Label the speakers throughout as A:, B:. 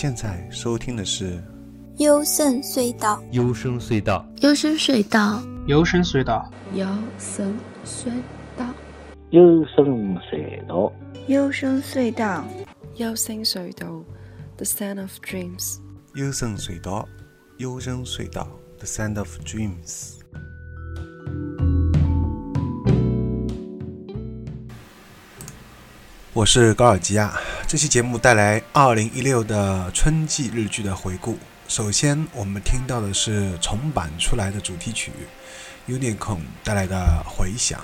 A: 现在收听的是
B: 幽深隧道，
C: 幽深隧道，
D: 幽深隧道，
E: 幽深隧道，
D: 幽深隧道，
F: 幽深隧道，
G: 幽深隧道，
H: 幽深隧道，The Sound of Dreams。
A: 幽深隧道，幽深隧道，The Sound of Dreams。我是高尔基亚，这期节目带来2016的春季日剧的回顾。首先，我们听到的是重版出来的主题曲 Unicorn 带来的《回响》。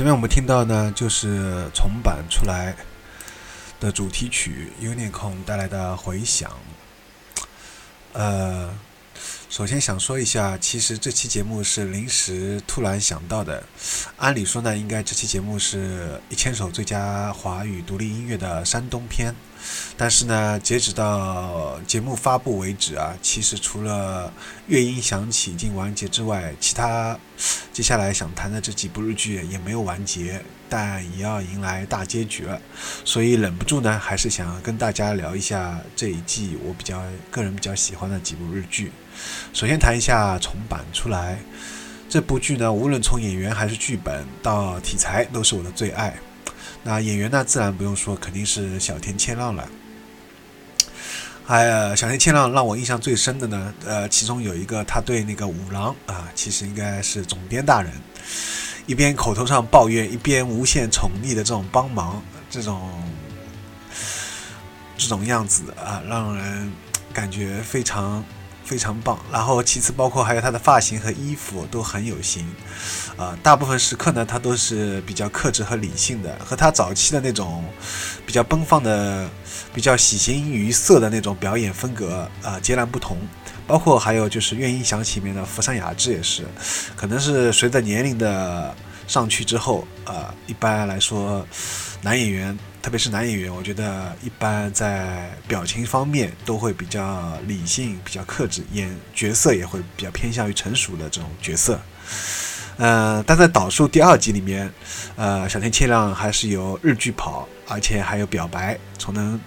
A: 前面我们听到呢，就是重版出来的主题曲 Unicorn 带来的回响。呃，首先想说一下，其实这期节目是临时突然想到的。按理说呢，应该这期节目是一千首最佳华语独立音乐的山东篇，
I: 但是呢，截止到节目发布为止啊，其实除了乐音响起已经完结之外，其他接下来想谈的这几部日剧也没有完结，但也要迎来大结局了，所以忍不住呢，还是想跟大家聊一下这一季我比较个人比较喜欢的几部日剧。首先谈一下重版出来这部剧呢，无论从演员还是剧本到题材，都是我的最爱。那演员呢，自然不用说，肯定是小田切让了。哎呀，小田切让让我印象最深的呢，呃，其中有一个他对那个五郎啊，其实应该是总编大人，一边口头上抱怨，一边无限宠溺的这种帮忙，这种这种样子啊，让人感觉非常。非常棒，然后其次包括还有他的发型和衣服都很有型，啊，大部分时刻呢他都是比较克制和理性的，和他早期的那种比较奔放的、比较喜形于色的那种表演风格啊截然不同。包括还有就是《乐音响起》里面的福山雅治也是，可能是随着年龄的上去之后，啊，一般来说男演员。特别是男演员，我觉得一般在表情方面都会比较理性、比较克制，演角色也会比较偏向于成熟的这种角色。嗯，但在导数第二集里面，呃，小田切让还是有日剧跑，而且还有表白，从能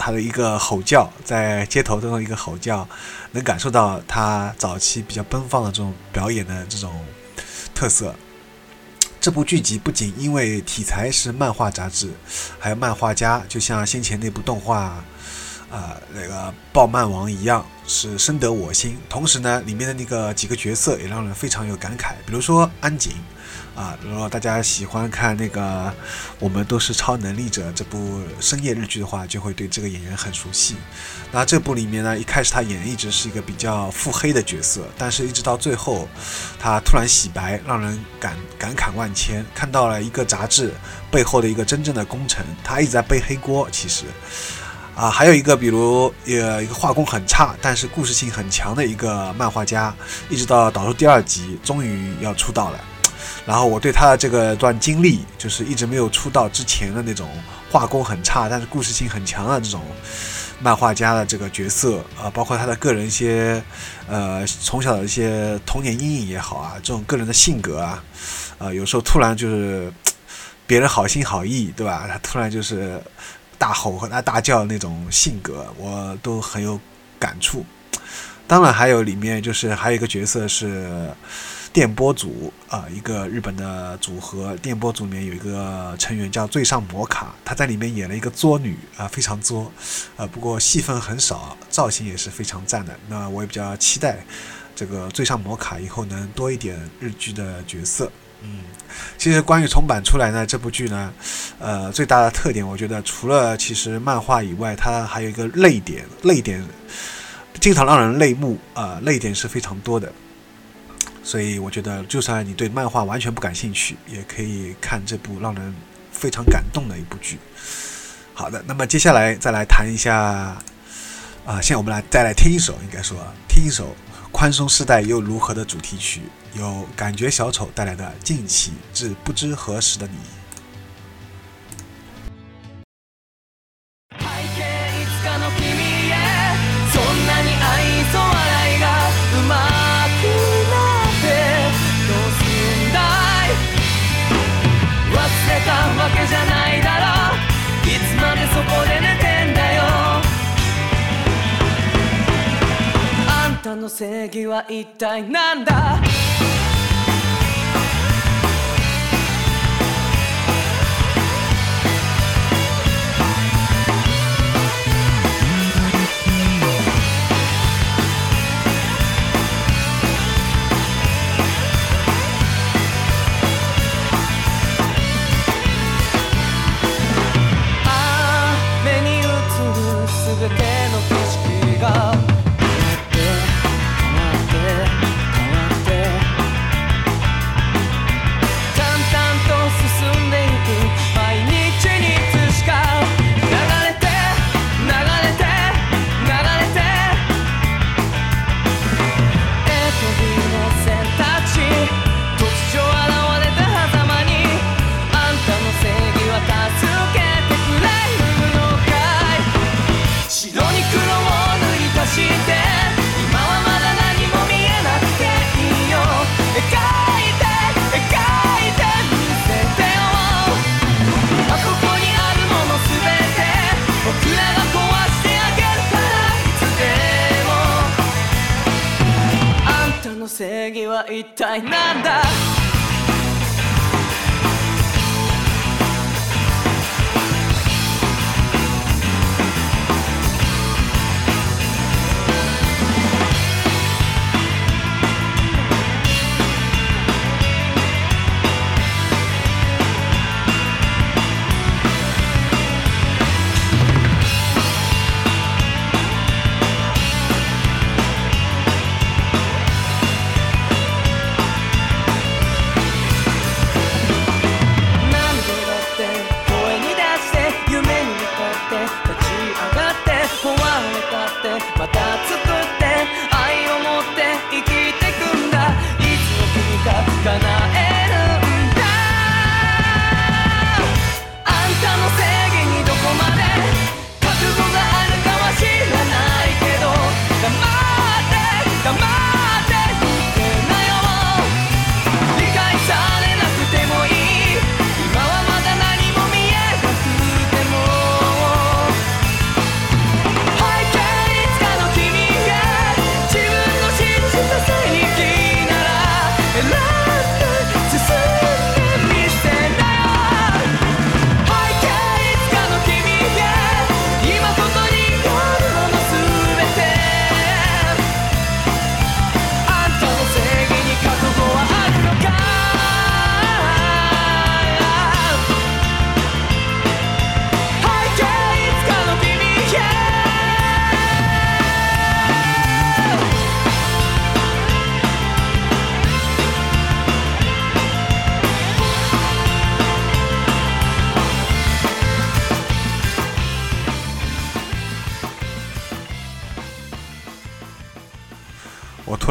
I: 他的一个吼叫，在街头中的一个吼叫，能感受到他早期比较奔放的这种表演的这种特色。这部剧集不仅因为题材是漫画杂志，还有漫画家，就像先前那部动画，啊，那个暴漫王一样，是深得我心。同时呢，里面的那个几个角色也让人非常有感慨，比如说安井。啊，如果大家喜欢看那个《我们都是超能力者》这部深夜日剧的话，就会对这个演员很熟悉。那这部里面呢，一开始他演一直是一个比较腹黑的角色，但是一直到最后，他突然洗白，让人感感慨万千。看到了一个杂志背后的一个真正的功臣，他一直在背黑锅。其实，啊，还有一个比如呃一个画工很差，但是故事性很强的一个漫画家，一直到导入第二集，终于要出道了。然后我对他的这个段经历，就是一直没有出道之前的那种画工很差，但是故事性很强的这种漫画家的这个角色啊，包括他的个人一些呃从小的一些童年阴影也好啊，这种个人的性格啊，啊有时候突然就是别人好心好意，对吧？他突然就是大吼和他大叫那种性格，我都很有感触。当然还有里面就是还有一个角色是。电波组啊，一个日本的组合。电波组里面有一个成员叫最上摩卡，他在里面演了一个作女啊，非常作，呃，不过戏份很少，造型也是非常赞的。那我也比较期待这个最上摩卡以后能多一点日剧的角色。嗯，其实关于重版出来呢，这部剧呢，呃，最大的特点，我觉得除了其实漫画以外，它还有一个泪点，泪点经常让人泪目啊，泪点是非常多的。所以我觉得，就算你对漫画完全不感兴趣，也可以看这部让人非常感动的一部剧。好的，那么接下来再来谈一下，啊，现在我们来再来听一首，应该说听一首《宽松时代又如何》的主题曲，由感觉小丑带来的《近期至不知何时的你》。
J: の正義は一体なんだ？みたいなんだ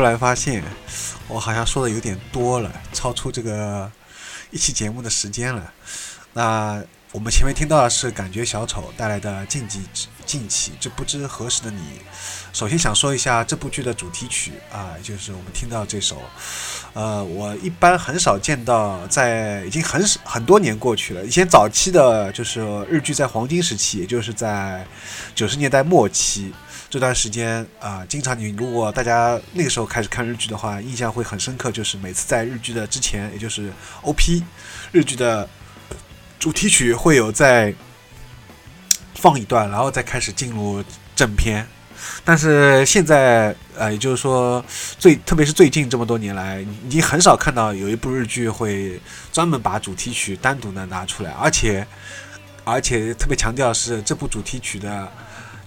I: 我突然发现，我好像说的有点多了，超出这个一期节目的时间了。那我们前面听到的是感觉小丑带来的《禁忌之晋起这不知何时的你》。首先想说一下这部剧的主题曲啊，就是我们听到这首。呃，我一般很少见到，在已经很很多年过去了。以前早期的就是日剧在黄金时期，也就是在九十年代末期。这段时间啊、经常你如果大家那个时候开始看日剧的话，印象会很深刻，就是每次在日剧的之前，也就是 OP，日剧的主题曲会有在放一段，然后再开始进入正片。但是现在，呃，也就是说，最特别是最近这么多年来，已经很少看到有一部日剧会专门把主题曲单独的拿出来，而且而且特别强调是这部主题曲的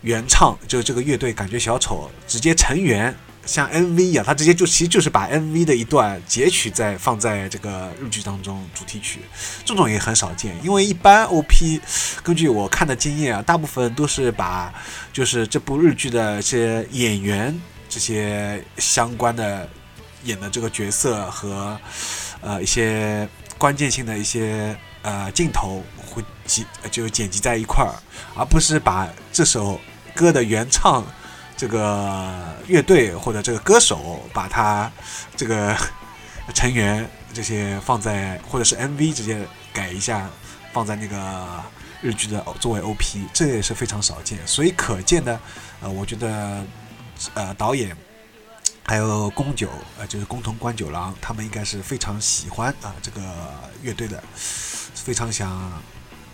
I: 原唱，就是这个乐队感觉小丑直接成员像 MV 一样，他直接就其实就是把 MV 的一段截取在放在这个日剧当中主题曲，这种也很少见，因为一般 OP 根据我看的经验啊，大部分都是把就是这部日剧的一些演员这些相关的演的这个角色和呃一些关键性的一些呃镜头会集就剪辑在一块儿，而不是把这首歌的原唱这个乐队或者这个歌手把他这个 成员这些放在或者是 MV 直接改一下放在那个日剧的作为 OP，这也是非常少见。所以可见的，呃，我觉得呃导演还有宫九呃就是宫藤官九郎他们应该是非常喜欢啊、这个乐队的，非常想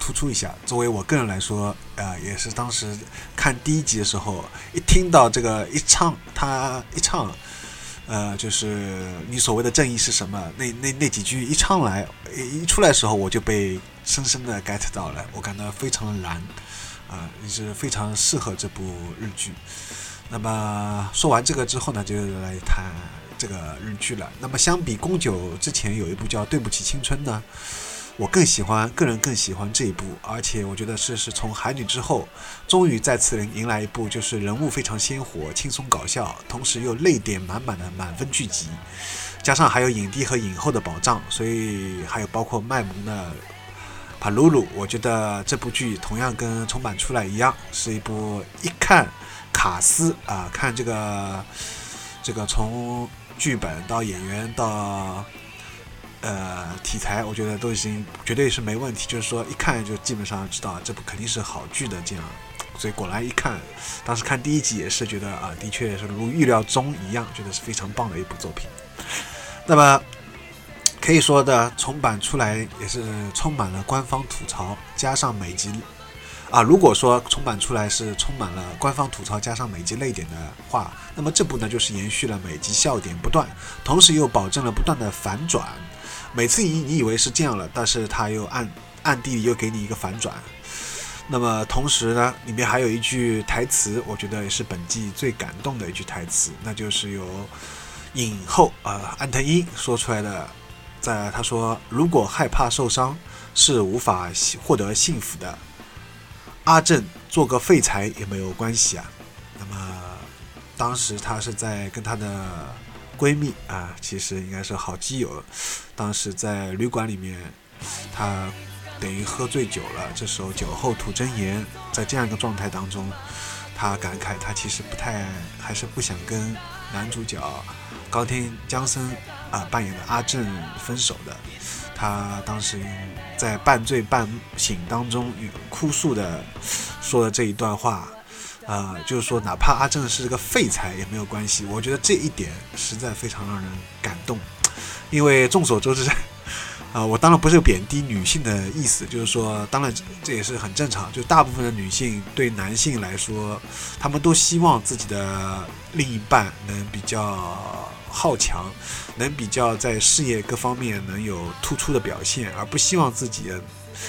I: 突出一下。作为我个人来说，呃，也是当时看第一集的时候，一听到这个一唱，他一唱，呃，就是你所谓的正义是什么？那那那几句一唱来，一出来的时候，我就被深深的 get 到了，我感到非常的燃，啊、也是非常适合这部日剧。那么说完这个之后呢，就来谈这个日剧了。那么相比宫九之前有一部叫《对不起青春》呢，我更喜欢，个人更喜欢这一部，而且我觉得是是从《海女》之后，终于再次迎来一部就是人物非常鲜活、轻松搞笑，同时又泪点满满的满分剧集，加上还有影帝和影后的保障，所以还有包括卖萌的帕鲁鲁，我觉得这部剧同样跟重版出来一样，是一部一看卡斯啊，看这个这个从剧本到演员到呃题材，我觉得都已经绝对是没问题，就是说一看就基本上知道这部肯定是好剧的这样。所以果然一看，当时看第一集也是觉得啊，的确是如预料中一样，觉得是非常棒的一部作品。那么可以说的重版出来也是充满了官方吐槽，加上每集啊，如果说重版出来是充满了官方吐槽加上每集泪点的话，那么这部呢就是延续了每集笑点不断，同时又保证了不断的反转。每次你你以为是这样了，但是他又暗暗地里又给你一个反转。那么同时呢，里面还有一句台词，我觉得也是本季最感动的一句台词，那就是由影后啊、安藤樱说出来的，在他说：“如果害怕受伤是无法获得幸福的，阿正做个废柴也没有关系啊。”那么当时他是在跟他的闺蜜啊，其实应该是好基友，当时在旅馆里面，她等于喝醉酒了，这时候酒后吐真言，在这样一个状态当中，她感慨她其实不太，还是不想跟男主角高天江森啊、扮演的阿正分手的。她当时在半醉半醒当中哭诉的说了这一段话，啊、就是说哪怕阿正是个废材也没有关系。我觉得这一点实在非常让人感动，因为众所周知。啊、我当然不是贬低女性的意思，就是说，当然这也是很正常。就大部分的女性对男性来说，他们都希望自己的另一半能比较好强，能比较在事业各方面能有突出的表现，而不希望自己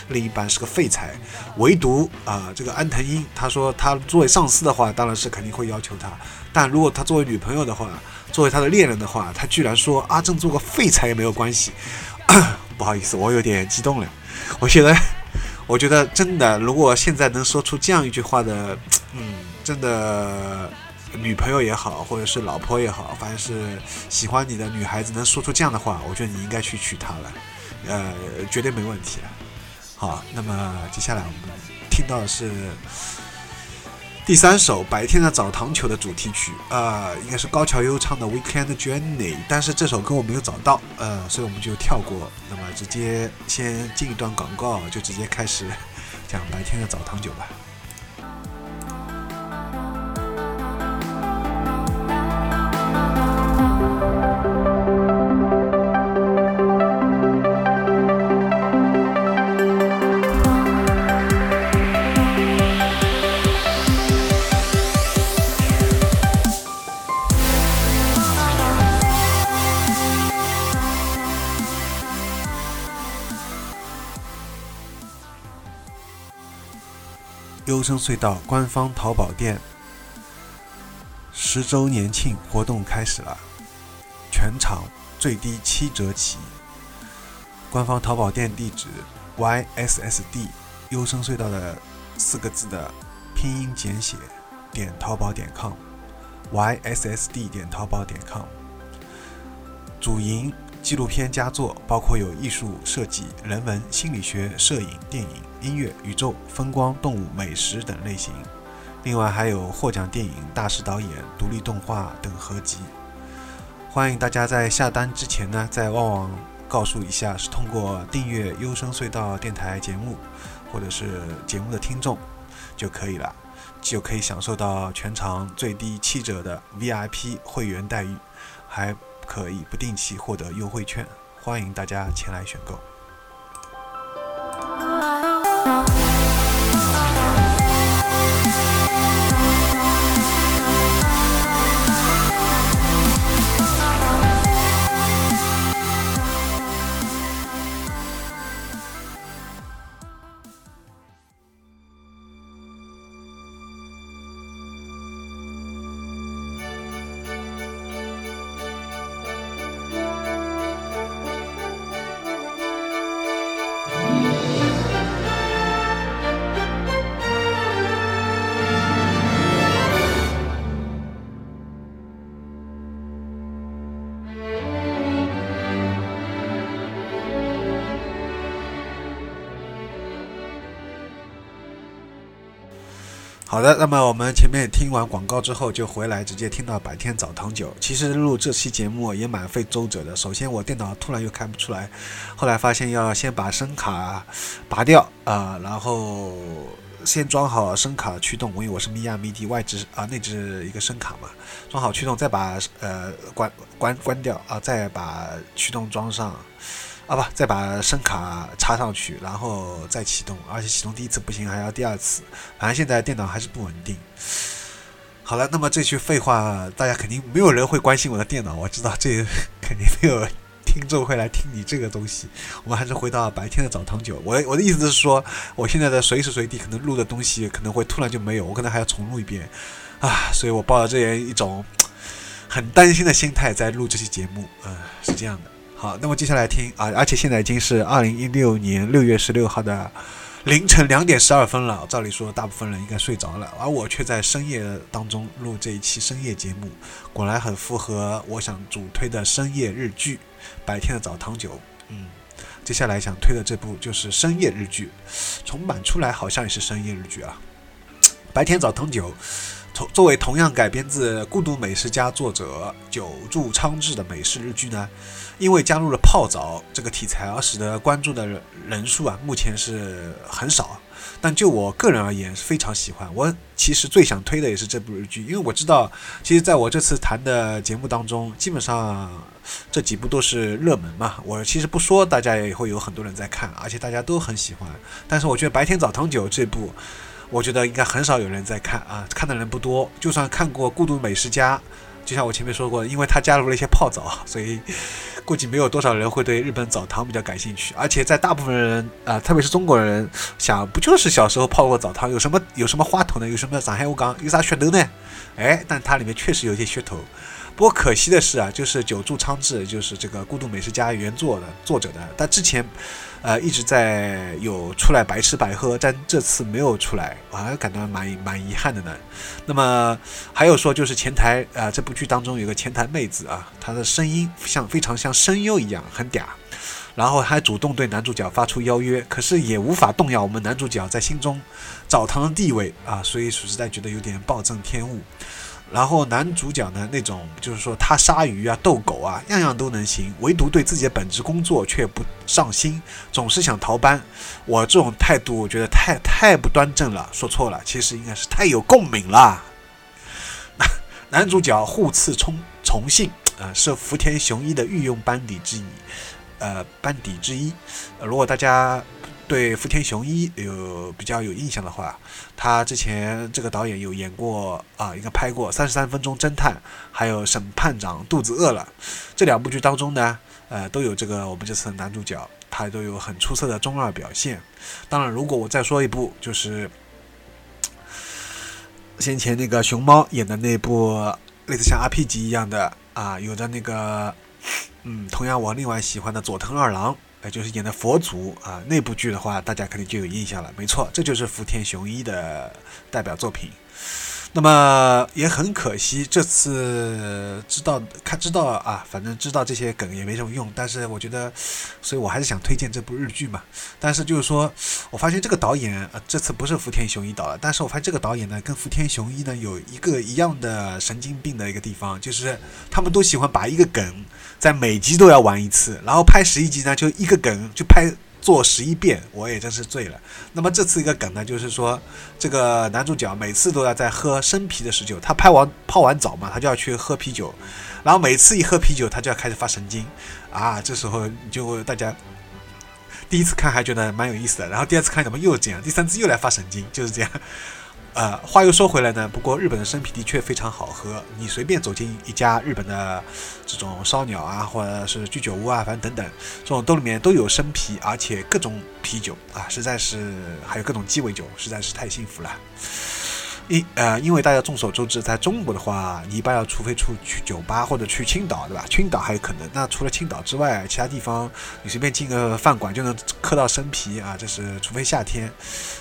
I: 另一半是个废材。唯独啊、这个安藤英，他说他作为上司的话，当然是肯定会要求他，但如果他作为女朋友的话，作为他的恋人的话，他居然说阿正做个废材也没有关系。不好意思，我有点激动了。我觉得，我觉得真的，如果现在能说出这样一句话的，嗯，真的女朋友也好，或者是老婆也好，反正是喜欢你的女孩子能说出这样的话，我觉得你应该去娶她了，呃，绝对没问题了。好，那么接下来我们听到的是第三首《白天的澡堂球》的主题曲，呃，应该是高桥优唱的《Weekend Journey》，但是这首歌我没有找到，呃，所以我们就跳过，那么直接先进一段广告，就直接开始讲白天的澡堂酒吧。优声隧道官方淘宝店十周年庆活动开始了，全场最低七折起。官方淘宝店地址：yssd 优声隧道的四个字的拼音简写点淘宝点 com，yssd 点淘宝点 com。主营纪录片佳作，包括有艺术设计、人文、心理学、摄影、电影、音乐、宇宙、风光、动物、美食等类型。另外还有获奖电影、大师导演、独立动画等合集。欢迎大家在下单之前呢，在旺旺告诉一下，是通过订阅优声隧道电台节目，或者是节目的听众就可以了，就可以享受到全场最低七折的 VIP 会员待遇，还可以不定期获得优惠券，欢迎大家前来选购。好的，那么我们前面听完广告之后，就回来直接听到白天澡堂酒。其实录这期节目也蛮费周折的。首先我电脑突然又开不出来，后来发现要先把声卡拔掉啊、然后先装好声卡驱动，因为我是咪呀咪 D 外置啊内置一个声卡嘛，装好驱动，再把呃关关关掉啊，再把驱动装上。啊不，再把声卡插上去，然后再启动，而且启动第一次不行，还要第二次。反正现在电脑还是不稳定。好了，那么这句废话，大家肯定没有人会关心我的电脑，我知道这肯定没有听众会来听你这个东西。我们还是回到白天的澡堂酒。我我的意思是说，我现在的随时随地可能录的东西可能会突然就没有，我可能还要重录一遍啊，所以我抱着这样一种很担心的心态在录这期节目。嗯，是这样的。好，那么接下来听啊，而且现在已经是二零一六年六月十六号的凌晨两点十二分了。照理说，大部分人应该睡着了，而我却在深夜当中录这一期深夜节目，果然很符合我想主推的深夜日剧《白天的澡堂酒》。嗯，接下来想推的这部就是深夜日剧，重版出来好像也是深夜日剧啊，《白天澡堂酒》。作为同样改编自《孤独美食家》作者久住昌志的美式日剧呢，因为加入了泡澡这个题材而使得关注的人人数啊，目前是很少。但就我个人而言，是非常喜欢。我其实最想推的也是这部日剧，因为我知道，其实在我这次谈的节目当中，基本上这几部都是热门嘛。我其实不说，大家也会有很多人在看，而且大家都很喜欢。但是我觉得《白天澡堂酒》这部。我觉得应该很少有人在看啊，看的人不多。就算看过《孤独美食家》，就像我前面说过，因为他加入了一些泡澡，所以估计没有多少人会对日本澡堂比较感兴趣。而且在大部分人啊，特别是中国人想，不就是小时候泡过澡堂，有什么有什么花头呢？有什么上海话讲有啥噱头呢？哎，但它里面确实有一些噱头。不过可惜的是啊，就是久住昌志，就是这个《孤独美食家》原作的作者的，他之前。呃，一直在有出来白吃白喝，但这次没有出来，我还感到蛮蛮遗憾的呢。那么还有说，就是前台啊，这部剧当中有个前台妹子啊，她的声音像非常像声优一样，很嗲，然后还主动对男主角发出邀约，可是也无法动摇我们男主角在心中澡堂的地位啊，所以实在觉得有点暴殄天物。然后男主角呢，那种就是说他杀鱼啊、斗狗啊，样样都能行，唯独对自己的本职工作却不上心，总是想逃班。我这种态度，我觉得太太不端正了。说错了，其实应该是太有共鸣了。男主角互次重重信啊，是福田雄一的御用班底之一，呃，班底之一。如果大家。对福田雄一有比较有印象的话，他之前这个导演有演过啊，应该拍过《三十三分钟侦探》，还有《审判长肚子饿了》这两部剧当中呢，呃，都有这个我们这次的男主角，他都有很出色的中二表现。当然，如果我再说一部，就是先前那个熊猫演的那部类似像 RPG 一样的啊，有着那个嗯，同样我另外喜欢的佐藤二郎。哎，就是演的佛祖啊，那部剧的话，大家肯定就有印象了。没错，这就是福田雄一的代表作品。那么也很可惜，这次知道看知道啊，反正知道这些梗也没什么用。但是我觉得，所以我还是想推荐这部日剧嘛。但是就是说，我发现这个导演呃，这次不是福田雄一导了。但是我发现这个导演呢，跟福田雄一呢有一个一样的神经病的一个地方，就是他们都喜欢把一个梗在每集都要玩一次，然后拍十一集呢，就一个梗就拍。做十一遍，我也真是醉了。那么这次一个梗呢，就是说这个男主角每次都要在喝生啤的时酒，他拍完泡完澡嘛，他就要去喝啤酒，然后每次一喝啤酒，他就要开始发神经啊。这时候就大家第一次看还觉得蛮有意思的，然后第二次看怎么又这样，第三次又来发神经，就是这样。呃，话又说回来呢，不过日本的生啤的确非常好喝。你随便走进一家日本的这种烧鸟啊，或者是居酒屋啊，反正等等，这种兜里面都有生啤，而且各种啤酒啊，实在是还有各种鸡尾酒，实在是太幸福了。因呃，因为大家众所周知，在中国的话，你一般要除非出去酒吧或者去青岛，对吧？青岛还有可能。那除了青岛之外，其他地方你随便进个饭馆就能喝到生啤啊，这是除非夏天，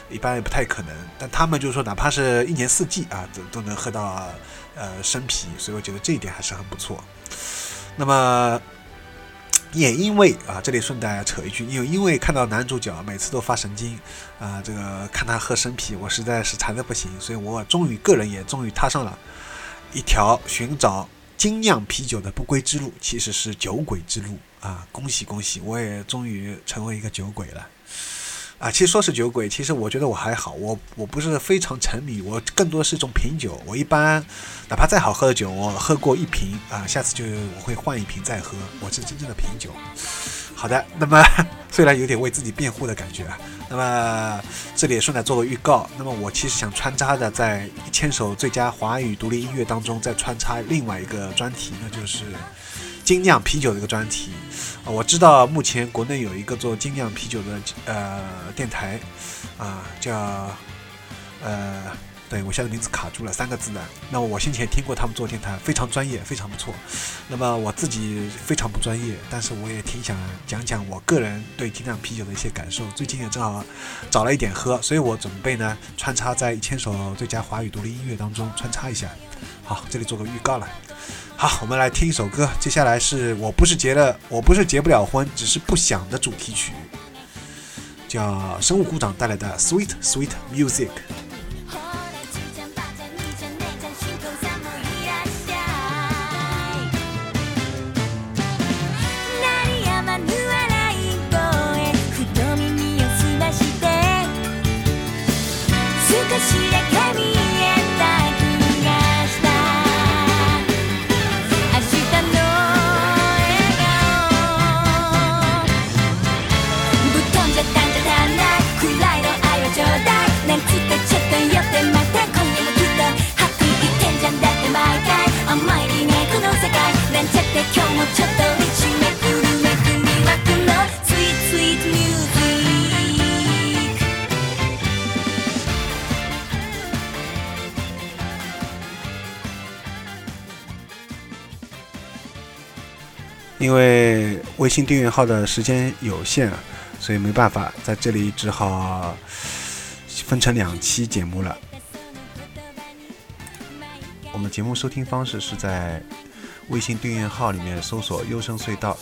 I: 一般也不太可能。但他们就是说，哪怕是一年四季啊，都都能喝到呃生啤，所以我觉得这一点还是很不错。那么。也因为啊，这里顺带扯一句，因为因为看到男主角每次都发神经，啊，这个看他喝生啤，我实在是馋的不行，所以我终于个人也终于踏上了一条寻找精酿啤酒的不归之路，其实是酒鬼之路啊！恭喜恭喜，我也终于成为一个酒鬼了。啊，其实说是酒鬼，其实我觉得我还好，我我不是非常沉迷，我更多是一种品酒。我一般哪怕再好喝的酒，我喝过一瓶啊，下次就我会换一瓶再喝。我是真正的品酒。好的，那么 虽然有点为自己辩护的感觉啊，那么这里也顺带做个预告。那么我其实想穿插的在一千首最佳华语独立音乐当中再穿插另外一个专题，那就是精酿啤酒的一个专题。啊，我知道目前国内有一个做精酿啤酒的呃电台，啊叫呃。对我现在名字卡住了，三个字的。那我先前听过他们做电台，非常专业，非常不错。那么我自己非常不专业，但是我也挺想讲讲我个人对精酿啤酒的一些感受。最近也正好找了一点喝，所以我准备呢穿插在一千首最佳华语独立音乐当中穿插一下。好，这里做个预告了。好，我们来听一首歌。接下来是我不是结了，我不是结不了婚，只是不想的主题曲，叫生物鼓掌带来的
K: Sweet Sweet Music。
I: 因为微信订阅号的时间有限，所以没办法，在这里只好分成两期节目了。我们节目收听方式是在微信订阅号里面搜索“优声隧道”，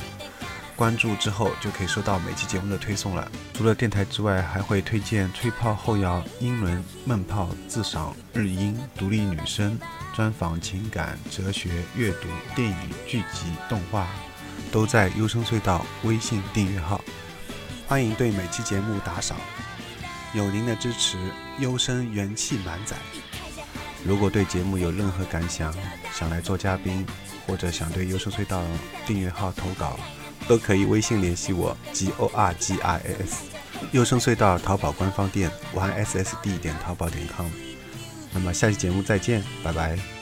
I: 关注之后就可以收到每期节目的推送了。除了电台之外，还会推荐吹泡后摇、英伦、闷泡、自赏、日音、独立女声、专访、情感、哲学、阅读、电影、剧集、动画，都在优声隧道微信订阅号。欢迎对每期节目打赏，有您的支持，优声元气满载。如果对节目有任何感想，想来做嘉宾，或者想对优声隧道订阅号投稿，都可以微信联系我 g o r g i s。优声隧道淘宝官方店 y s s d 点淘宝点 com。那么下期节目再见，拜拜。